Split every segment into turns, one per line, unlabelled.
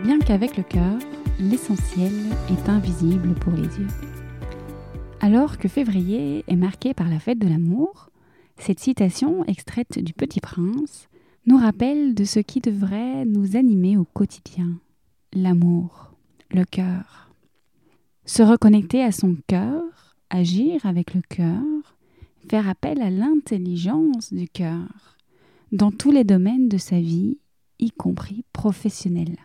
Bien qu'avec le cœur, l'essentiel est invisible pour les yeux. Alors que février est marqué par la fête de l'amour, cette citation extraite du Petit Prince nous rappelle de ce qui devrait nous animer au quotidien. L'amour, le cœur. Se reconnecter à son cœur, agir avec le cœur, faire appel à l'intelligence du cœur dans tous les domaines de sa vie, y compris professionnelle.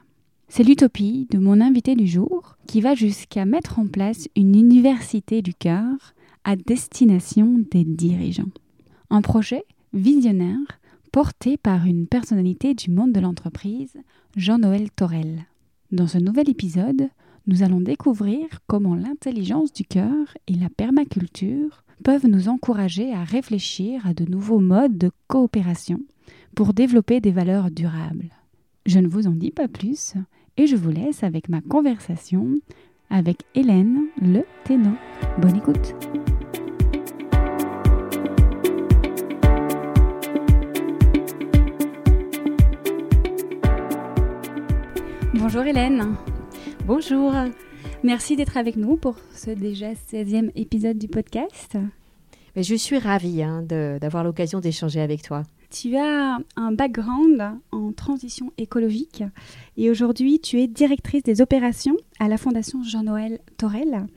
C'est l'utopie de mon invité du jour qui va jusqu'à mettre en place une université du cœur à destination des dirigeants. Un projet visionnaire porté par une personnalité du monde de l'entreprise, Jean-Noël Torel. Dans ce nouvel épisode, nous allons découvrir comment l'intelligence du cœur et la permaculture peuvent nous encourager à réfléchir à de nouveaux modes de coopération pour développer des valeurs durables. Je ne vous en dis pas plus et je vous laisse avec ma conversation avec Hélène Le Ténot. Bonne écoute. Bonjour Hélène.
Bonjour.
Merci d'être avec nous pour ce déjà 16e épisode du podcast.
Mais je suis ravie hein, d'avoir l'occasion d'échanger avec toi.
Tu as un background en transition écologique et aujourd'hui tu es directrice des opérations à la Fondation Jean-Noël Torel.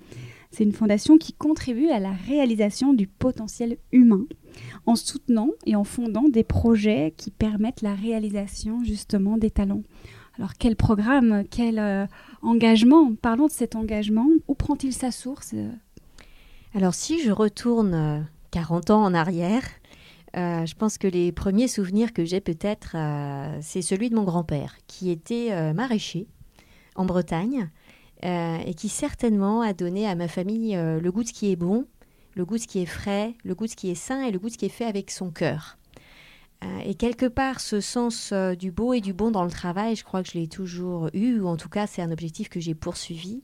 C'est une fondation qui contribue à la réalisation du potentiel humain en soutenant et en fondant des projets qui permettent la réalisation justement des talents. Alors quel programme, quel euh, engagement Parlons de cet engagement. Où prend-il sa source?
Alors si je retourne 40 euh, ans en arrière, euh, je pense que les premiers souvenirs que j'ai peut-être, euh, c'est celui de mon grand-père, qui était euh, maraîcher en Bretagne et qui certainement a donné à ma famille le goût de ce qui est bon, le goût de ce qui est frais, le goût de ce qui est sain et le goût de ce qui est fait avec son cœur. et quelque part, ce sens du beau et du bon dans le travail, je crois que je l'ai toujours eu, ou en tout cas, c'est un objectif que j'ai poursuivi.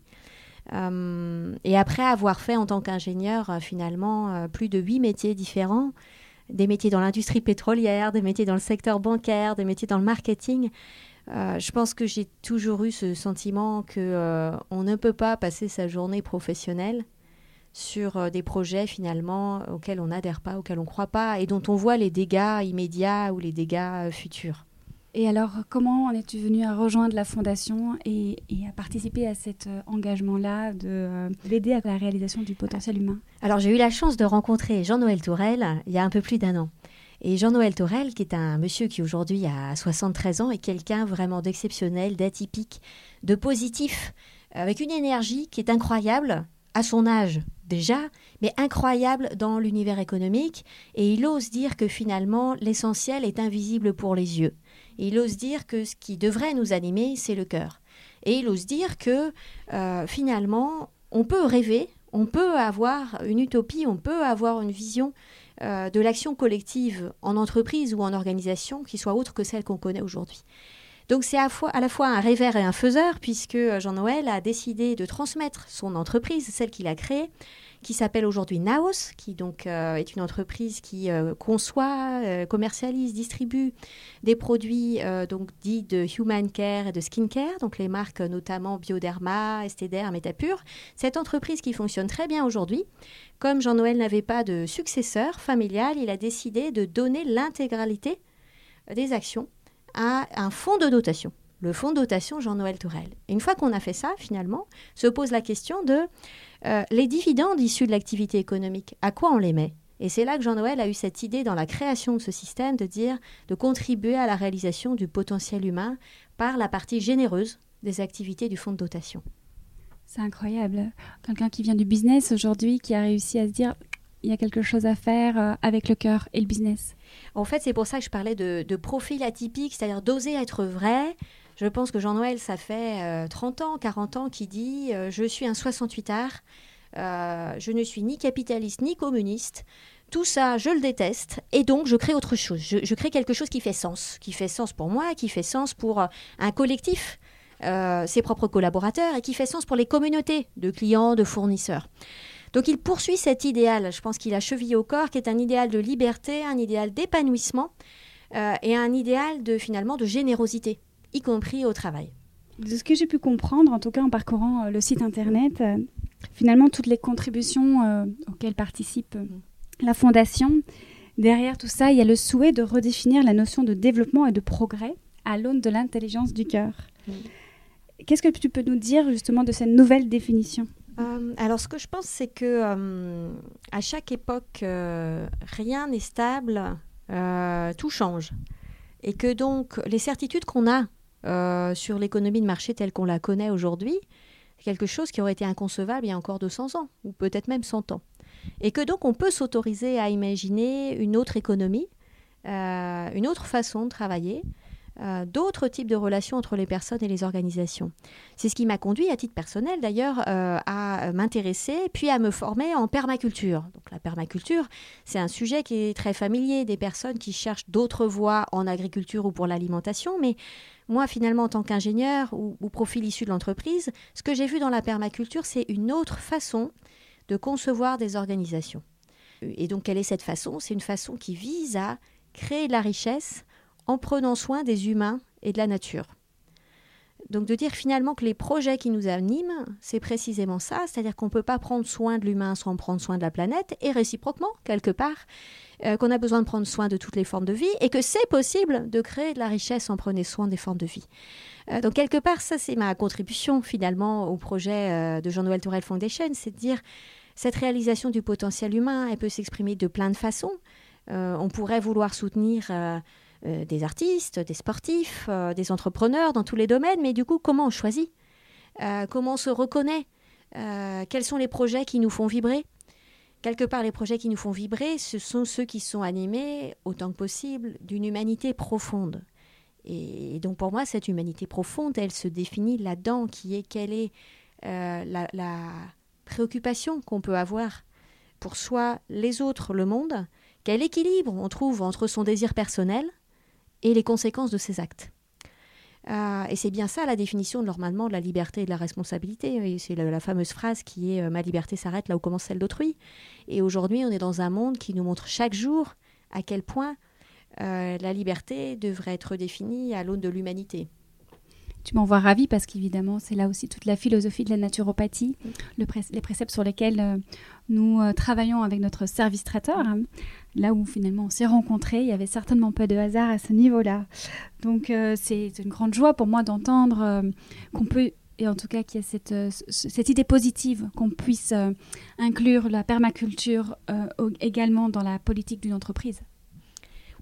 et après avoir fait en tant qu'ingénieur finalement plus de huit métiers différents, des métiers dans l'industrie pétrolière, des métiers dans le secteur bancaire, des métiers dans le marketing. Euh, je pense que j'ai toujours eu ce sentiment que euh, on ne peut pas passer sa journée professionnelle sur euh, des projets finalement auxquels on n'adhère pas, auxquels on ne croit pas et dont on voit les dégâts immédiats ou les dégâts futurs.
Et alors, comment en es-tu venu à rejoindre la Fondation et, à participer à cet euh, engagement-là de euh, l'aider à la réalisation du potentiel humain?
Alors, j'ai eu la chance de rencontrer Jean-Noël Tourelle il y a un peu plus d'un an. Et Jean-Noël Tourelle, qui est un monsieur qui aujourd'hui a 73 ans, est quelqu'un vraiment d'exceptionnel, d'atypique, de positif, avec une énergie qui est incroyable à son âge déjà, mais incroyable dans l'univers économique. Et il ose dire que finalement, l'essentiel est invisible pour les yeux il ose dire que ce qui devrait nous animer, c'est le cœur. Et il ose dire que euh, finalement, on peut rêver, on peut avoir une utopie, on peut avoir une vision euh, de l'action collective en entreprise ou en organisation qui soit autre que celle qu'on connaît aujourd'hui. Donc c'est à, à, la fois un rêveur et un faiseur, puisque Jean-Noël a décidé de transmettre son entreprise, celle qu'il a créée, qui s'appelle aujourd'hui Naos, qui donc euh, est une entreprise qui euh, conçoit, euh, commercialise, distribue des produits donc dits de human care et de skin care, donc les marques notamment Bioderma, Estéder, Métapure. Cette entreprise qui fonctionne très bien aujourd'hui. Comme Jean-Noël n'avait pas de successeur familial, il a décidé de donner l'intégralité des actions à un fonds de dotation le fonds de dotation Jean-Noël Tourelle. une fois qu'on a fait ça, finalement, se pose la question de euh, les dividendes issus de l'activité économique, à quoi on les met? Et c'est là que Jean-Noël a eu cette idée dans la création de ce système de dire, de contribuer à la réalisation du potentiel humain par la partie généreuse des activités du fonds de dotation.
C'est incroyable. Quelqu'un qui vient du business aujourd'hui, qui a réussi à se dire, il y a quelque chose à faire euh, avec le cœur et le business.
En fait, c'est pour ça que je parlais de, profil atypique, c'est-à-dire d'oser être vrai. Je pense que Jean-Noël, ça fait 30 euh, ans, 40 ans, qui dit euh, Je suis un 68 art, je ne suis ni capitaliste ni communiste. Tout ça, je le déteste, et donc je crée autre chose. Je, crée quelque chose qui fait sens, qui fait sens pour moi, qui fait sens pour un collectif, ses propres collaborateurs, et qui fait sens pour les communautés de clients, de fournisseurs. Donc il poursuit cet idéal, je pense qu'il a chevillé au corps, qui est un idéal de liberté, un idéal d'épanouissement euh, et un idéal de finalement de générosité, y compris au travail.
De ce que j'ai pu comprendre, en tout cas en parcourant euh, le site internet, euh, finalement toutes les contributions auxquelles participe la fondation, derrière tout ça, il y a le souhait de redéfinir la notion de développement et de progrès à l'aune de l'intelligence du cœur. Qu'est-ce que tu peux nous dire justement de cette nouvelle définition?
Euh, alors, ce que je pense, c'est que euh, à chaque époque, euh, rien n'est stable, tout change. Et que donc, les certitudes qu'on a sur l'économie de marché telle qu'on la connaît aujourd'hui, quelque chose qui aurait été inconcevable il y a encore 200 ans, ou peut-être même 100 ans. Et que donc, on peut s'autoriser à imaginer une autre économie, une autre façon de travailler, d'autres types de relations entre les personnes et les organisations. C'est ce qui m'a conduit, à titre personnel d'ailleurs, euh, à m'intéresser puis à me former en permaculture. Donc la permaculture, c'est un sujet qui est très familier des personnes qui cherchent d'autres voies en agriculture ou pour l'alimentation, mais moi, finalement, en tant qu'ingénieur ou, ou, profil issu de l'entreprise, ce que j'ai vu dans la permaculture, c'est une autre façon de concevoir des organisations. Et donc, quelle est cette façon? C'est une façon qui vise à créer de la richesse en prenant soin des humains et de la nature. Donc de dire finalement que les projets qui nous animent, c'est précisément ça, c'est-à-dire qu'on ne peut pas prendre soin de l'humain sans prendre soin de la planète, et réciproquement, quelque part, euh, qu'on a besoin de prendre soin de toutes les formes de vie, et que c'est possible de créer de la richesse en prenant soin des formes de vie. Euh, donc quelque part, ça c'est ma contribution finalement au projet euh, de Jean-Noël Tourelle Foundation, c'est de dire cette réalisation du potentiel humain, elle peut s'exprimer de plein de façons. on pourrait vouloir soutenir euh, des artistes, des sportifs, euh, des entrepreneurs dans tous les domaines, mais du coup, comment on choisit? Euh, Comment on se reconnaît? Quels sont les projets qui nous font vibrer? Quelque part, les projets qui nous font vibrer, ce sont ceux qui sont animés, autant que possible, d'une humanité profonde. Et donc pour moi, cette humanité profonde, elle se définit là-dedans, qui est quelle est la, la, préoccupation qu'on peut avoir pour soi, les autres, le monde, quel équilibre on trouve entre son désir personnel, et les conséquences de ses actes. Euh, et c'est bien ça la définition normalement de la liberté et de la responsabilité. C'est la, fameuse phrase qui est euh, Ma liberté s'arrête là où commence celle d'autrui. Et aujourd'hui, on est dans un monde qui nous montre chaque jour à quel point euh, la liberté devrait être définie à l'aune de l'humanité.
Tu m'envoies ravie parce qu'évidemment, c'est là aussi toute la philosophie de la naturopathie, le les préceptes sur lesquels nous travaillons avec notre service traiteur. Hein là où finalement on s'est rencontrés, il y avait certainement pas de hasard à ce niveau-là. Donc euh, c'est une grande joie pour moi d'entendre euh, qu'on peut, et en tout cas qu'il y a cette, euh, cette idée positive, qu'on puisse inclure la permaculture également dans la politique d'une entreprise.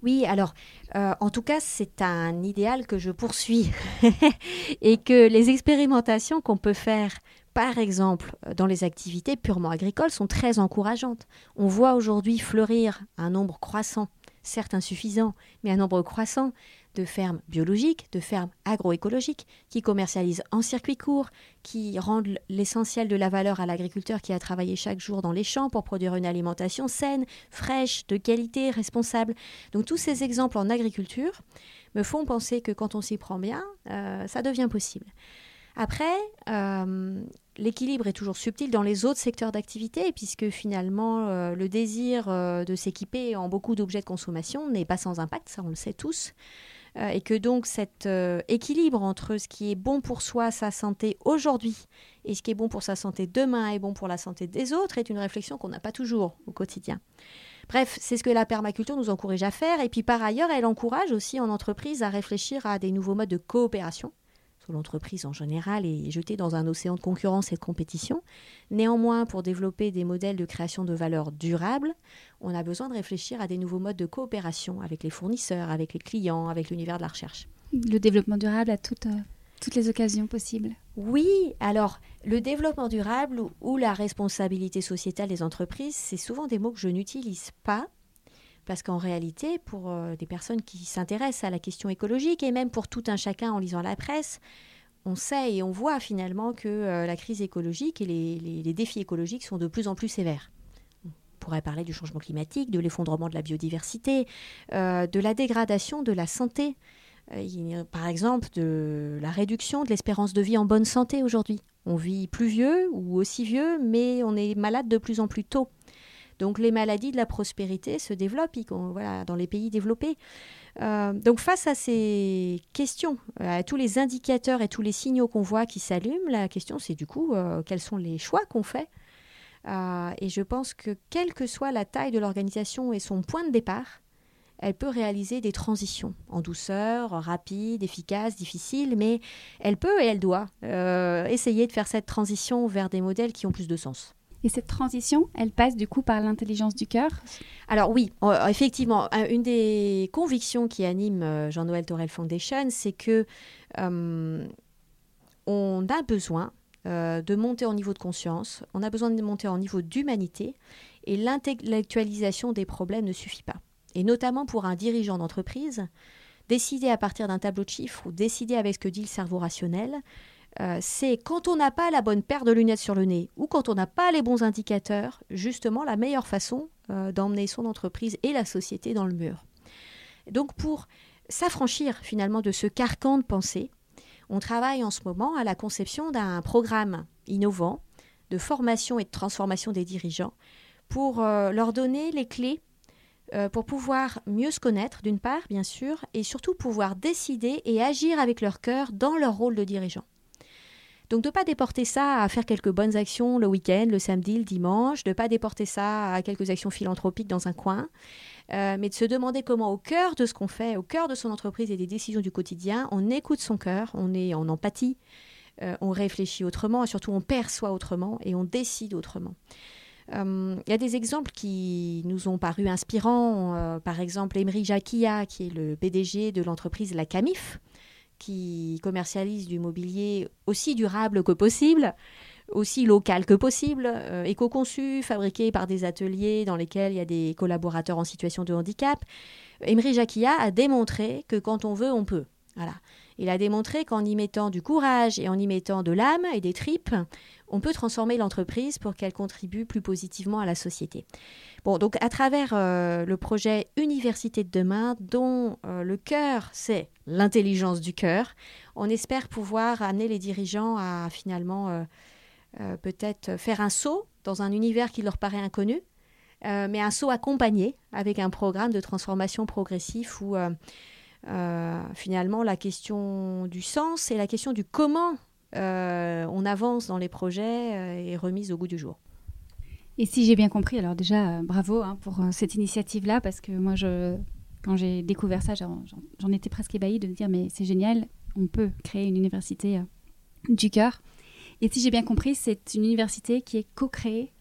Oui, alors, en tout cas, c'est un idéal que je poursuis et que les expérimentations qu'on peut faire par exemple, euh, dans les activités purement agricoles, sont très encourageantes. On voit aujourd'hui fleurir un nombre croissant, certes insuffisant, mais un nombre croissant de fermes biologiques, de fermes agroécologiques, qui commercialisent en circuit court, qui rendent l'essentiel de la valeur à l'agriculteur qui a travaillé chaque jour dans les champs pour produire une alimentation saine, fraîche, de qualité, responsable. Donc tous ces exemples en agriculture me font penser que quand on s'y prend bien, euh, ça devient possible. Après, euh, l'équilibre est toujours subtil dans les autres secteurs d'activité, puisque finalement, euh, le désir euh, de s'équiper en beaucoup d'objets de consommation n'est pas sans impact, ça on le sait tous. et que donc cet équilibre entre ce qui est bon pour soi, sa santé aujourd'hui, et ce qui est bon pour sa santé demain et bon pour la santé des autres est une réflexion qu'on n'a pas toujours au quotidien. Bref, c'est ce que la permaculture nous encourage à faire. Et puis par ailleurs, elle encourage aussi en entreprise à réfléchir à des nouveaux modes de coopération l'entreprise en général est jetée dans un océan de concurrence et de compétition. Néanmoins, pour développer des modèles de création de valeur durable, on a besoin de réfléchir à des nouveaux modes de coopération avec les fournisseurs, avec les clients, avec l'univers de la recherche.
Le développement durable à toutes, euh, toutes les occasions possibles.
Oui, alors le développement durable ou la responsabilité sociétale des entreprises, c'est souvent des mots que je n'utilise pas parce qu'en réalité, pour euh, des personnes qui s'intéressent à la question écologique, et même pour tout un chacun en lisant la presse, on sait et on voit finalement que euh, la crise écologique et les, défis écologiques sont de plus en plus sévères. On pourrait parler du changement climatique, de l'effondrement de la biodiversité, euh, de la dégradation de la santé. par exemple, de la réduction de l'espérance de vie en bonne santé aujourd'hui. On vit plus vieux ou aussi vieux, mais on est malade de plus en plus tôt. Donc les maladies de la prospérité se développent voilà, dans les pays développés. Euh, donc face à ces questions, à tous les indicateurs et tous les signaux qu'on voit qui s'allument, la question c'est du coup euh, quels sont les choix qu'on fait? Euh, et je pense que quelle que soit la taille de l'organisation et son point de départ, elle peut réaliser des transitions en douceur, rapide, efficace, difficile, mais elle peut et elle doit essayer de faire cette transition vers des modèles qui ont plus de sens.
Et cette transition, elle passe du coup par l'intelligence du cœur
Alors oui, euh, effectivement, une des convictions qui anime euh, Jean-Noël Torel Foundation, c'est que euh, on a besoin de monter en niveau de conscience, on a besoin de monter en niveau d'humanité, et l'intellectualisation des problèmes ne suffit pas. Et notamment pour un dirigeant d'entreprise, décider à partir d'un tableau de chiffres ou décider avec ce que dit le cerveau rationnel, euh, c'est quand on n'a pas la bonne paire de lunettes sur le nez ou quand on n'a pas les bons indicateurs, justement la meilleure façon euh, d'emmener son entreprise et la société dans le mur. Donc pour s'affranchir finalement de ce carcan de pensée, on travaille en ce moment à la conception d'un programme innovant de formation et de transformation des dirigeants pour euh, leur donner les clés pour pouvoir mieux se connaître d'une part bien sûr et surtout pouvoir décider et agir avec leur cœur dans leur rôle de dirigeant. Donc de ne pas déporter ça à faire quelques bonnes actions le week-end, le samedi, le dimanche, de ne pas déporter ça à quelques actions philanthropiques dans un coin, euh, mais de se demander comment au cœur de ce qu'on fait, au cœur de son entreprise et des décisions du quotidien, on écoute son cœur, on est en empathie, euh, on réfléchit autrement et surtout on perçoit autrement et on décide autrement. Euh, il y a des exemples qui nous ont paru inspirants. par exemple, Emery Jacquia, qui est le PDG de l'entreprise La Camif, qui commercialise du mobilier aussi durable que possible, aussi local que possible, euh, éco-conçu, fabriqué par des ateliers dans lesquels il y a des collaborateurs en situation de handicap. Emery Jacquia a démontré que quand on veut, on peut. Voilà. Il a démontré qu'en y mettant du courage et en y mettant de l'âme et des tripes, on peut transformer l'entreprise pour qu'elle contribue plus positivement à la société. Bon, donc à travers euh, le projet Université de demain, dont euh, le cœur, c'est l'intelligence du cœur, on espère pouvoir amener les dirigeants à finalement euh, peut-être faire un saut dans un univers qui leur paraît inconnu, mais un saut accompagné avec un programme de transformation progressif où finalement la question du sens et la question du comment on avance dans les projets est remise au goût du jour.
Et si j'ai bien compris, alors déjà, euh, bravo hein, pour euh, cette initiative-là, parce que moi, je, quand j'ai découvert ça, j'en étais presque ébahie de me dire, mais c'est génial, on peut créer une université euh, du cœur. Et si j'ai bien compris, c'est une université qui est co-créée.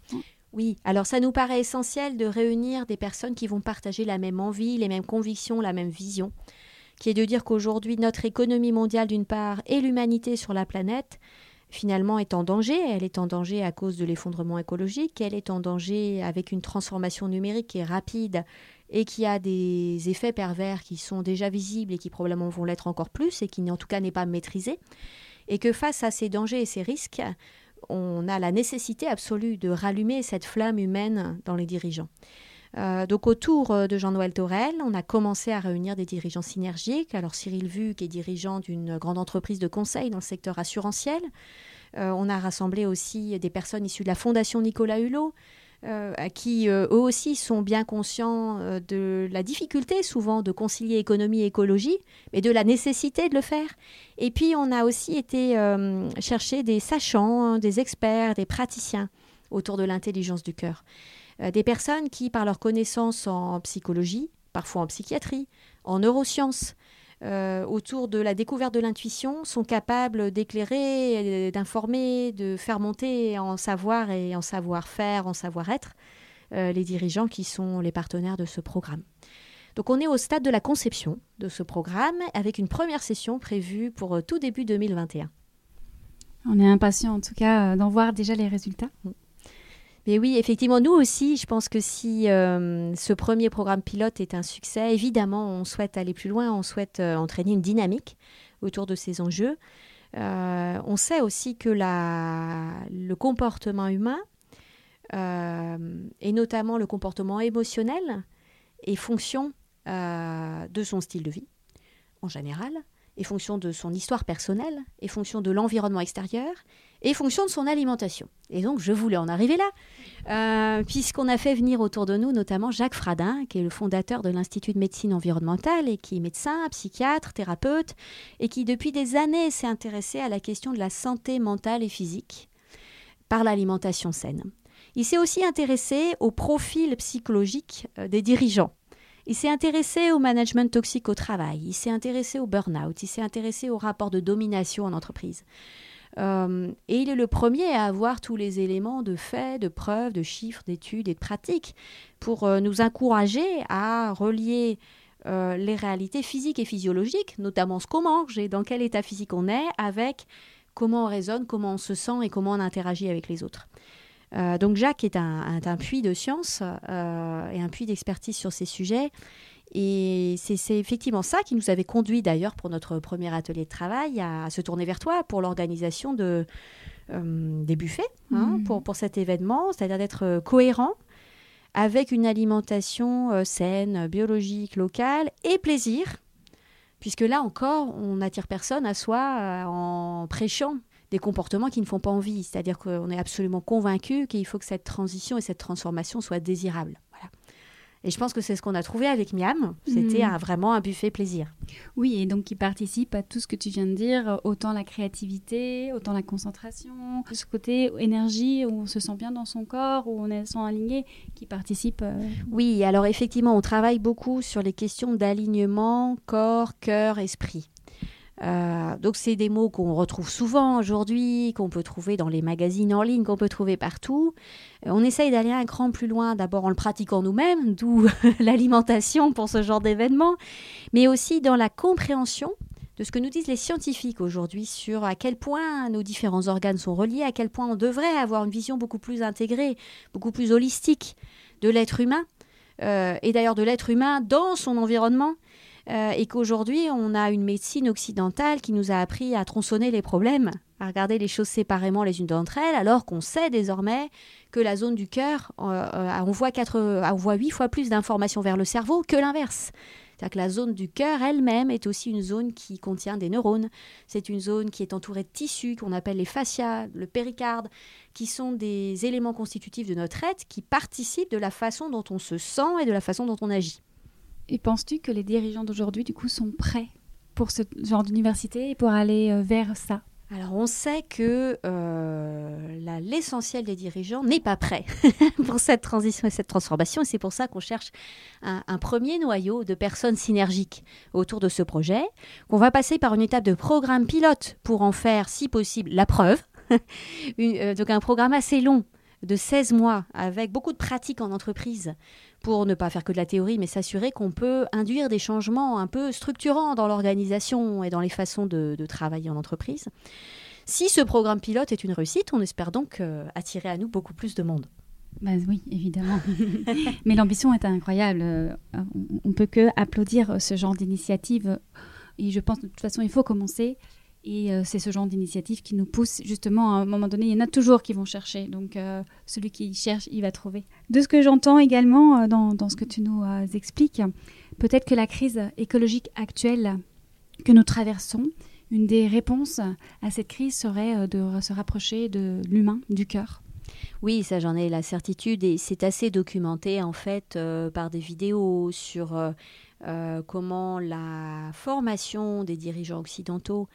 Oui, alors ça nous paraît essentiel de réunir des personnes qui vont partager la même envie, les mêmes convictions, la même vision, qui est de dire qu'aujourd'hui, notre économie mondiale, d'une part, et l'humanité sur la planète, finalement est en danger. Elle est en danger à cause de l'effondrement écologique, elle est en danger avec une transformation numérique qui est rapide et qui a des effets pervers qui sont déjà visibles et qui probablement vont l'être encore plus et qui en tout cas n'est pas maîtrisé. Et que face à ces dangers et ces risques, on a la nécessité absolue de rallumer cette flamme humaine dans les dirigeants. Euh, donc autour euh, de Jean-Noël Torel, on a commencé à réunir des dirigeants synergiques. Alors Cyril Vu, qui est dirigeant d'une grande entreprise de conseil dans le secteur assurantiel. Euh, on a rassemblé aussi des personnes issues de la Fondation Nicolas Hulot, qui eux aussi sont bien conscients de la difficulté souvent de concilier économie et écologie, mais de la nécessité de le faire. Et puis on a aussi été chercher des sachants, des experts, des praticiens autour de l'intelligence du cœur. Euh, des personnes qui, par leur connaissance en psychologie, parfois en psychiatrie, en neurosciences, autour de la découverte de l'intuition sont capables d'éclairer, d'informer, de faire monter en savoir et en savoir-faire, en savoir-être les dirigeants qui sont les partenaires de ce programme. Donc on est au stade de la conception de ce programme avec une première session prévue pour tout début 2021.
On est impatient en tout cas d'en voir déjà les résultats. Mm.
Mais oui, effectivement, nous aussi, je pense que si euh, ce premier programme pilote est un succès, évidemment, on souhaite aller plus loin, on souhaite euh, entraîner une dynamique autour de ces enjeux. Euh, on sait aussi que le comportement humain, et notamment le comportement émotionnel, est fonction de son style de vie en général, est fonction de son histoire personnelle, est fonction de l'environnement extérieur, et fonction de son alimentation. Et donc, je voulais en arriver là, euh, puisqu'on a fait venir autour de nous notamment Jacques Fradin, qui est le fondateur de l'Institut de médecine environnementale et qui est médecin, psychiatre, thérapeute, et qui depuis des années s'est intéressé à la question de la santé mentale et physique par l'alimentation saine. Il s'est aussi intéressé au profil psychologique euh, des dirigeants. Il s'est intéressé au management toxique au travail, il s'est intéressé au burn-out, il s'est intéressé au rapport de domination en entreprise. Euh, et il est le premier à avoir tous les éléments de faits, de preuves, de chiffres, d'études et de pratiques pour euh, nous encourager à relier euh, les réalités physiques et physiologiques, notamment ce qu'on mange et dans quel état physique on est, avec comment on raisonne, comment on se sent et comment on interagit avec les autres. donc Jacques est un, un puits de science et un puits d'expertise sur ces sujets. Et c'est effectivement ça qui nous avait conduit d'ailleurs pour notre premier atelier de travail à, se tourner vers toi pour l'organisation de, euh, des buffets hein, mmh. pour, pour cet événement, c'est-à-dire d'être euh, cohérent avec une alimentation euh, saine, biologique, locale et plaisir, puisque là encore, on n'attire personne à soi en prêchant des comportements qui ne font pas envie, c'est-à-dire qu'on est absolument convaincu qu'il faut que cette transition et cette transformation soient désirables. Et je pense que c'est ce qu'on a trouvé avec Miam. C'était mm. vraiment un buffet plaisir.
Oui, et donc qui participe à tout ce que tu viens de dire, autant la créativité, autant la concentration, ce côté énergie où on se sent bien dans son corps, où on est sent aligné, qui participe. Euh,
oui, alors effectivement, on travaille beaucoup sur les questions d'alignement corps, cœur, esprit. Euh, donc c'est des mots qu'on retrouve souvent aujourd'hui, qu'on peut trouver dans les magazines en ligne, qu'on peut trouver partout. Euh, on essaye d'aller un cran plus loin, d'abord en le pratiquant nous-mêmes, d'où l'alimentation pour ce genre d'événement, mais aussi dans la compréhension de ce que nous disent les scientifiques aujourd'hui sur à quel point nos différents organes sont reliés, à quel point on devrait avoir une vision beaucoup plus intégrée, beaucoup plus holistique de l'être humain, euh, et d'ailleurs de l'être humain dans son environnement, euh, et qu'aujourd'hui, on a une médecine occidentale qui nous a appris à tronçonner les problèmes, à regarder les choses séparément les unes d'entre elles, alors qu'on sait désormais que la zone du cœur euh, euh, envoie, envoie 8 fois plus d'informations vers le cerveau que l'inverse. C'est-à-dire que la zone du cœur elle-même est aussi une zone qui contient des neurones. C'est une zone qui est entourée de tissus qu'on appelle les fascias, le péricarde, qui sont des éléments constitutifs de notre être qui participent de la façon dont on se sent et de la façon dont on agit.
Et penses-tu que les dirigeants d'aujourd'hui, du coup, sont prêts pour ce genre d'université et pour aller euh, vers ça?
Alors on sait que euh, l'essentiel des dirigeants n'est pas prêt pour cette transition et cette transformation et c'est pour ça qu'on cherche un, premier noyau de personnes synergiques autour de ce projet, qu'on va passer par une étape de programme pilote pour en faire si possible la preuve. Euh, donc un programme assez long de 16 mois avec beaucoup de pratiques en entreprise pour ne pas faire que de la théorie, mais s'assurer qu'on peut induire des changements un peu structurants dans l'organisation et dans les façons de, travailler en entreprise. Si ce programme pilote est une réussite, on espère donc euh, attirer à nous beaucoup plus de monde.
Bah oui, évidemment. mais l'ambition est incroyable. Euh, on ne peut que applaudir ce genre d'initiative. Et je pense de toute façon, il faut commencer. Et euh, c'est ce genre d'initiative qui nous pousse justement à un moment donné. Il y en a toujours qui vont chercher. Donc euh, celui qui cherche, il va trouver. De ce que j'entends également euh, dans, dans, ce que tu nous expliques, peut-être que la crise écologique actuelle que nous traversons, une des réponses à cette crise serait de se rapprocher de l'humain, du cœur.
Oui, ça j'en ai la certitude et c'est assez documenté en fait par des vidéos sur comment la formation des dirigeants occidentaux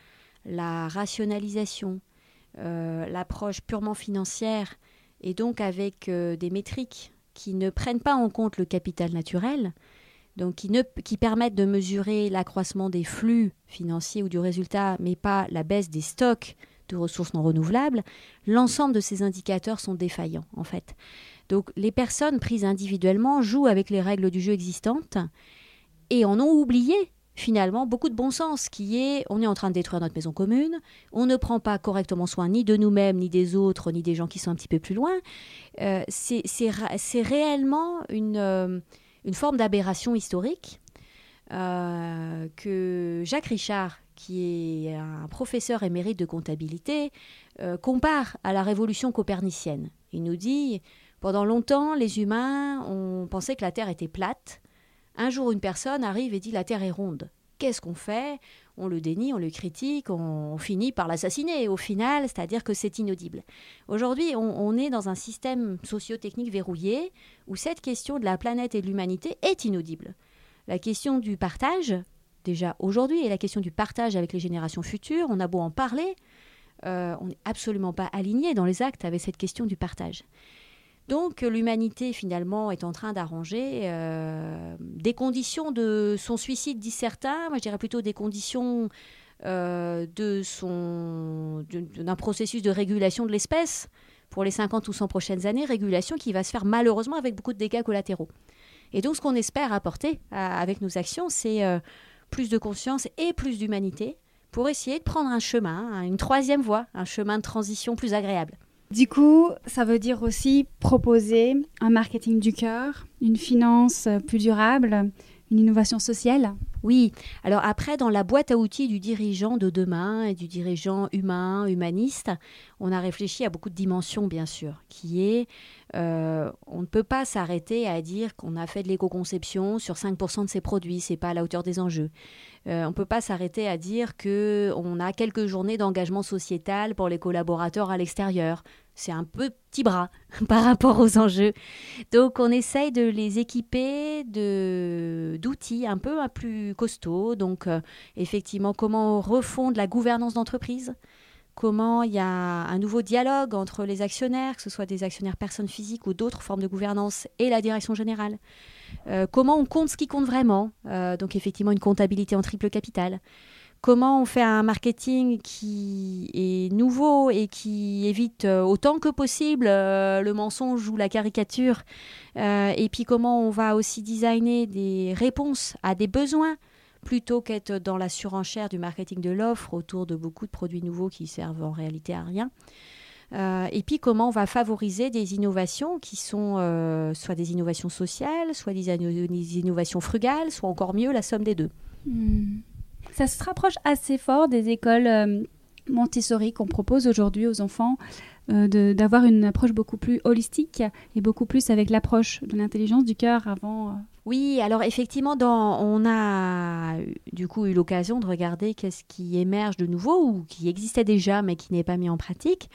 la rationalisation, euh, l'approche purement financière, et donc avec euh, des métriques qui ne prennent pas en compte le capital naturel, donc qui, ne, qui permettent de mesurer l'accroissement des flux financiers ou du résultat, mais pas la baisse des stocks de ressources non renouvelables, l'ensemble de ces indicateurs sont défaillants en fait. Donc les personnes prises individuellement jouent avec les règles du jeu existantes et en ont oublié finalement beaucoup de bon sens qui est on est en train de détruire notre maison commune, on ne prend pas correctement soin ni de nous-mêmes, ni des autres, ni des gens qui sont un petit peu plus loin. Euh, c'est réellement une, euh, une forme d'aberration historique euh, que Jacques Richard, qui est un professeur émérite de comptabilité, compare à la révolution copernicienne. Il nous dit, pendant longtemps, les humains ont pensé que la Terre était plate, un jour, une personne arrive et dit la Terre est ronde. Qu'est-ce qu'on fait? On le dénie, on le critique, on, finit par l'assassiner au final, c'est-à-dire que c'est inaudible. Aujourd'hui, on, est dans un système socio-technique verrouillé où cette question de la planète et de l'humanité est inaudible. La question du partage, déjà aujourd'hui, et la question du partage avec les générations futures, on a beau en parler, euh, on n'est absolument pas aligné dans les actes avec cette question du partage. Donc l'humanité finalement est en train d'arranger euh, des conditions de son suicide, disent certains, moi je dirais plutôt des conditions euh, de son d'un processus de régulation de l'espèce pour les 50 ou 100 prochaines années, régulation qui va se faire malheureusement avec beaucoup de dégâts collatéraux. Et donc ce qu'on espère apporter avec nos actions, c'est euh, plus de conscience et plus d'humanité pour essayer de prendre un chemin, une troisième voie, un chemin de transition plus agréable.
Du coup, ça veut dire aussi proposer un marketing du cœur, une finance plus durable, une innovation sociale.
Oui, alors après, dans la boîte à outils du dirigeant de demain et du dirigeant humain, humaniste, on a réfléchi à beaucoup de dimensions, bien sûr, qui est, euh, on ne peut pas s'arrêter à dire qu'on a fait de l'éco-conception sur 5% de ses produits, c'est pas à la hauteur des enjeux. Euh, on ne peut pas s'arrêter à dire qu'on a quelques journées d'engagement sociétal pour les collaborateurs à l'extérieur. C'est un peu petit bras par rapport aux enjeux. Donc on essaye de les équiper d'outils un peu plus costauds. Donc euh, effectivement, comment refondre la gouvernance d'entreprise comment il y a un nouveau dialogue entre les actionnaires, que ce soit des actionnaires personnes physiques ou d'autres formes de gouvernance, et la direction générale. Euh, comment on compte ce qui compte vraiment, euh, donc effectivement une comptabilité en triple capital. Comment on fait un marketing qui est nouveau et qui évite euh, autant que possible le mensonge ou la caricature. et puis comment on va aussi designer des réponses à des besoins plutôt qu'être dans la surenchère du marketing de l'offre autour de beaucoup de produits nouveaux qui servent en réalité à rien. Euh, et puis comment on va favoriser des innovations qui sont euh, soit des innovations sociales, soit des, innovations frugales, soit encore mieux la somme des deux.
Hmm. Ça se rapproche assez fort des écoles euh, Montessori qu'on propose aujourd'hui aux enfants, d'avoir une approche beaucoup plus holistique et beaucoup plus avec l'approche de l'intelligence du cœur avant
oui, alors effectivement, on a du coup eu l'occasion de regarder qu'est-ce qui émerge de nouveau ou qui existait déjà mais qui n'est pas mis en pratique.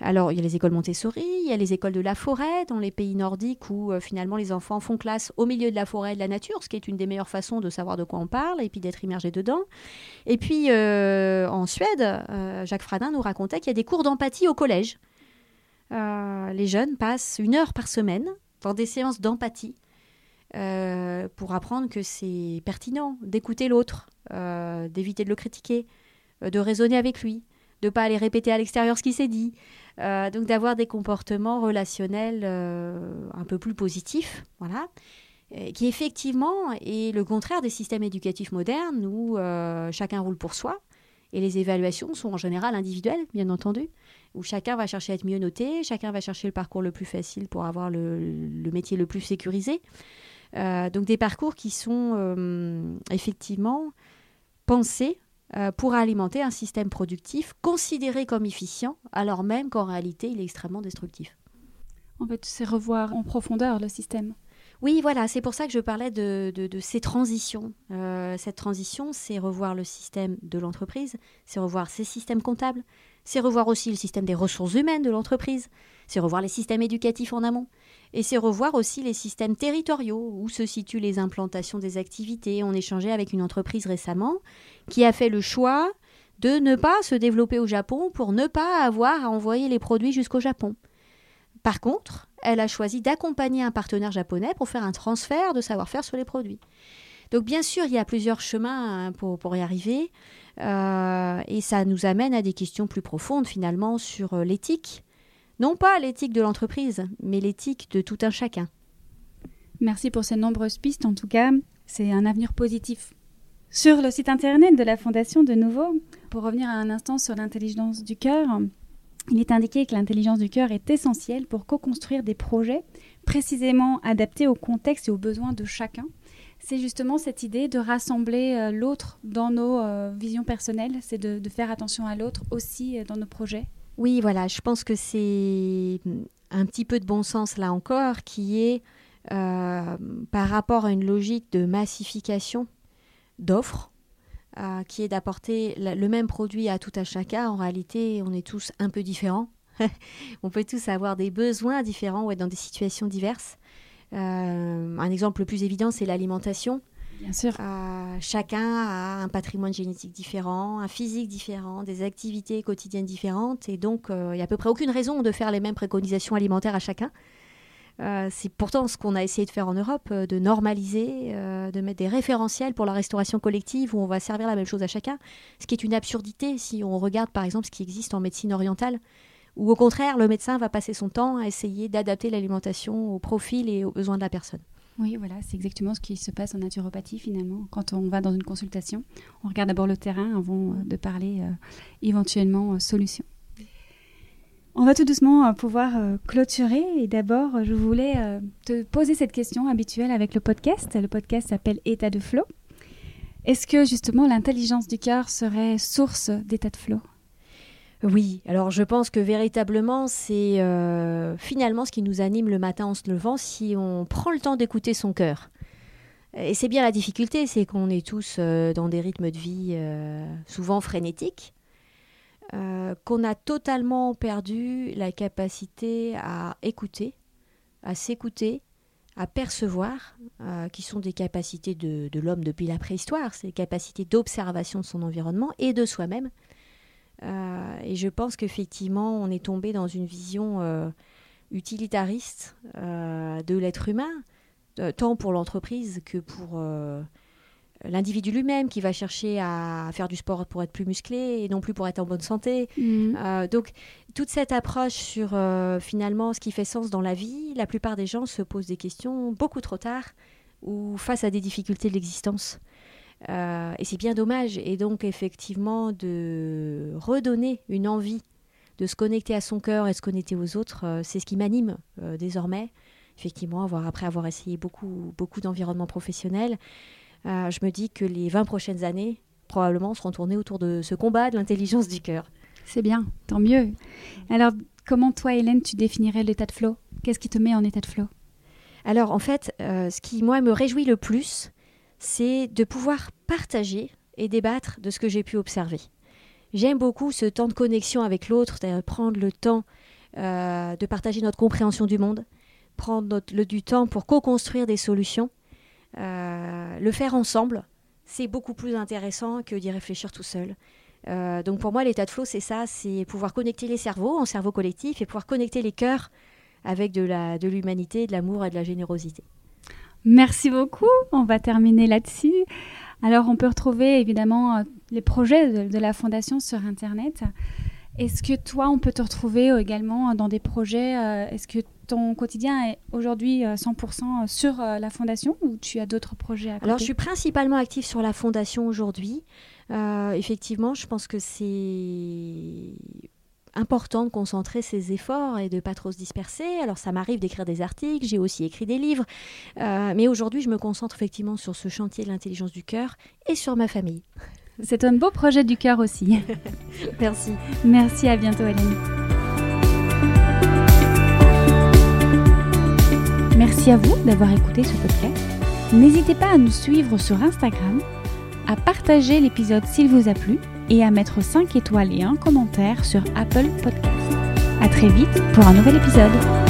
Alors, il y a les écoles Montessori, il y a les écoles de la forêt dans les pays nordiques où euh, finalement les enfants font classe au milieu de la forêt et de la nature, ce qui est une des meilleures façons de savoir de quoi on parle et puis d'être immergé dedans. Et puis euh, en Suède, euh, Jacques Fradin nous racontait qu'il y a des cours d'empathie au collège. les jeunes passent une heure par semaine dans des séances d'empathie euh, pour apprendre que c'est pertinent d'écouter l'autre, euh, d'éviter de le critiquer, euh, de raisonner avec lui, de ne pas aller répéter à l'extérieur ce qui s'est dit. donc d'avoir des comportements relationnels un peu plus positifs, voilà, qui effectivement est le contraire des systèmes éducatifs modernes où chacun roule pour soi. Et les évaluations sont en général individuelles, bien entendu, où chacun va chercher à être mieux noté, chacun va chercher le parcours le plus facile pour avoir le métier le plus sécurisé. Euh, donc des parcours qui sont euh, effectivement pensés euh, pour alimenter un système productif considéré comme efficient, alors même qu'en réalité il est extrêmement destructif.
En fait, c'est revoir en profondeur le système.
Oui, voilà, c'est pour ça que je parlais de, ces transitions. cette transition, c'est revoir le système de l'entreprise, c'est revoir ses systèmes comptables, c'est revoir aussi le système des ressources humaines de l'entreprise, c'est revoir les systèmes éducatifs en amont, et c'est revoir aussi les systèmes territoriaux, où se situent les implantations des activités. On échangeait avec une entreprise récemment qui a fait le choix de ne pas se développer au Japon pour ne pas avoir à envoyer les produits jusqu'au Japon. Par contre, elle a choisi d'accompagner un partenaire japonais pour faire un transfert de savoir-faire sur les produits. Donc bien sûr, il y a plusieurs chemins hein, pour, y arriver. Euh, et ça nous amène à des questions plus profondes finalement sur euh, l'éthique. Non pas l'éthique de l'entreprise, mais l'éthique de tout un chacun.
Merci pour ces nombreuses pistes. En tout cas, c'est un avenir positif. Sur le site internet de la Fondation, de nouveau, pour revenir à un instant sur l'intelligence du cœur, il est indiqué que l'intelligence du cœur est essentielle pour co-construire des projets précisément adaptés au contexte et aux besoins de chacun c'est justement cette idée de rassembler euh, l'autre dans nos euh, visions personnelles, c'est de, faire attention à l'autre aussi euh, dans nos projets.
Oui, voilà, je pense que c'est un petit peu de bon sens là encore, qui est par rapport à une logique de massification d'offres, qui est d'apporter le même produit à tout à chacun. En réalité, on est tous un peu différents. on peut tous avoir des besoins différents ou être dans des situations diverses. Euh, un exemple le plus évident, c'est l'alimentation.
Bien sûr.
Euh, chacun a un patrimoine génétique différent, un physique différent, des activités quotidiennes différentes, et donc euh, il n'y a à peu près aucune raison de faire les mêmes préconisations alimentaires à chacun. c'est pourtant ce qu'on a essayé de faire en Europe, de normaliser, de mettre des référentiels pour la restauration collective où on va servir la même chose à chacun, ce qui est une absurdité si on regarde par exemple ce qui existe en médecine orientale ou au contraire, le médecin va passer son temps à essayer d'adapter l'alimentation au profil et aux besoins de la personne.
Oui, voilà, c'est exactement ce qui se passe en naturopathie finalement. Quand on va dans une consultation, on regarde d'abord le terrain avant euh, de parler euh, éventuellement euh, solution. On va tout doucement pouvoir clôturer et d'abord, je voulais te poser cette question habituelle avec le podcast. Le podcast s'appelle État de flow. Est-ce que justement l'intelligence du cœur serait source d'état de flow
oui, alors je pense que véritablement, c'est euh, finalement ce qui nous anime le matin en se levant si on prend le temps d'écouter son cœur. Et c'est bien la difficulté, c'est qu'on est tous euh, dans des rythmes de vie euh, souvent frénétiques, qu'on a totalement perdu la capacité à écouter, à s'écouter, à percevoir, qui sont des capacités de, l'homme depuis la préhistoire, c'est capacités d'observation de son environnement et de soi-même. Euh, et je pense qu'effectivement, on est tombé dans une vision euh, utilitariste euh, de l'être humain, tant pour l'entreprise que pour l'individu lui-même qui va chercher à faire du sport pour être plus musclé et non plus pour être en bonne santé. Mhm. donc toute cette approche sur finalement ce qui fait sens dans la vie, la plupart des gens se posent des questions beaucoup trop tard ou face à des difficultés de l'existence. Euh, et c'est bien dommage. Et donc, effectivement, de redonner une envie de se connecter à son cœur et se connecter aux autres, euh, c'est ce qui m'anime euh, désormais. Effectivement, avoir, après avoir essayé beaucoup, beaucoup d'environnements professionnels, je me dis que les 20 prochaines années, probablement, seront tournées autour de ce combat de l'intelligence du cœur.
C'est bien, tant mieux. Alors, comment toi, Hélène, tu définirais l'état de flow? Qu'est-ce qui te met en état de flow?
Alors, en fait, ce qui, moi, me réjouit le plus, c'est de pouvoir partager et débattre de ce que j'ai pu observer. J'aime beaucoup ce temps de connexion avec l'autre, c'est-à-dire prendre le temps euh, de partager notre compréhension du monde, prendre le, du temps pour co-construire des solutions. Euh, le faire ensemble, c'est beaucoup plus intéressant que d'y réfléchir tout seul. Euh, donc pour moi, l'état de flow, c'est ça, c'est pouvoir connecter les cerveaux en cerveau collectif et pouvoir connecter les cœurs avec de l'humanité, de l'amour et de la générosité.
Merci beaucoup. On va terminer là-dessus. Alors, on peut retrouver évidemment euh, les projets de, la Fondation sur Internet. Est-ce que toi, on peut te retrouver euh, également dans des projets euh, Est-ce que ton quotidien est aujourd'hui 100% sur la Fondation ou tu as d'autres projets à côté
Alors, je suis principalement active sur la Fondation aujourd'hui. effectivement, je pense que c'est important de concentrer ses efforts et de pas trop se disperser. Alors ça m'arrive d'écrire des articles, j'ai aussi écrit des livres, euh, mais aujourd'hui je me concentre effectivement sur ce chantier de l'intelligence du cœur et sur ma famille.
C'est un beau projet du cœur aussi.
Merci.
Merci, à bientôt Hélène. Merci à vous d'avoir écouté ce podcast. N'hésitez pas à nous suivre sur Instagram, à partager l'épisode s'il vous a plu et à mettre 5 étoiles et un commentaire sur Apple Podcast. À très vite pour un nouvel épisode.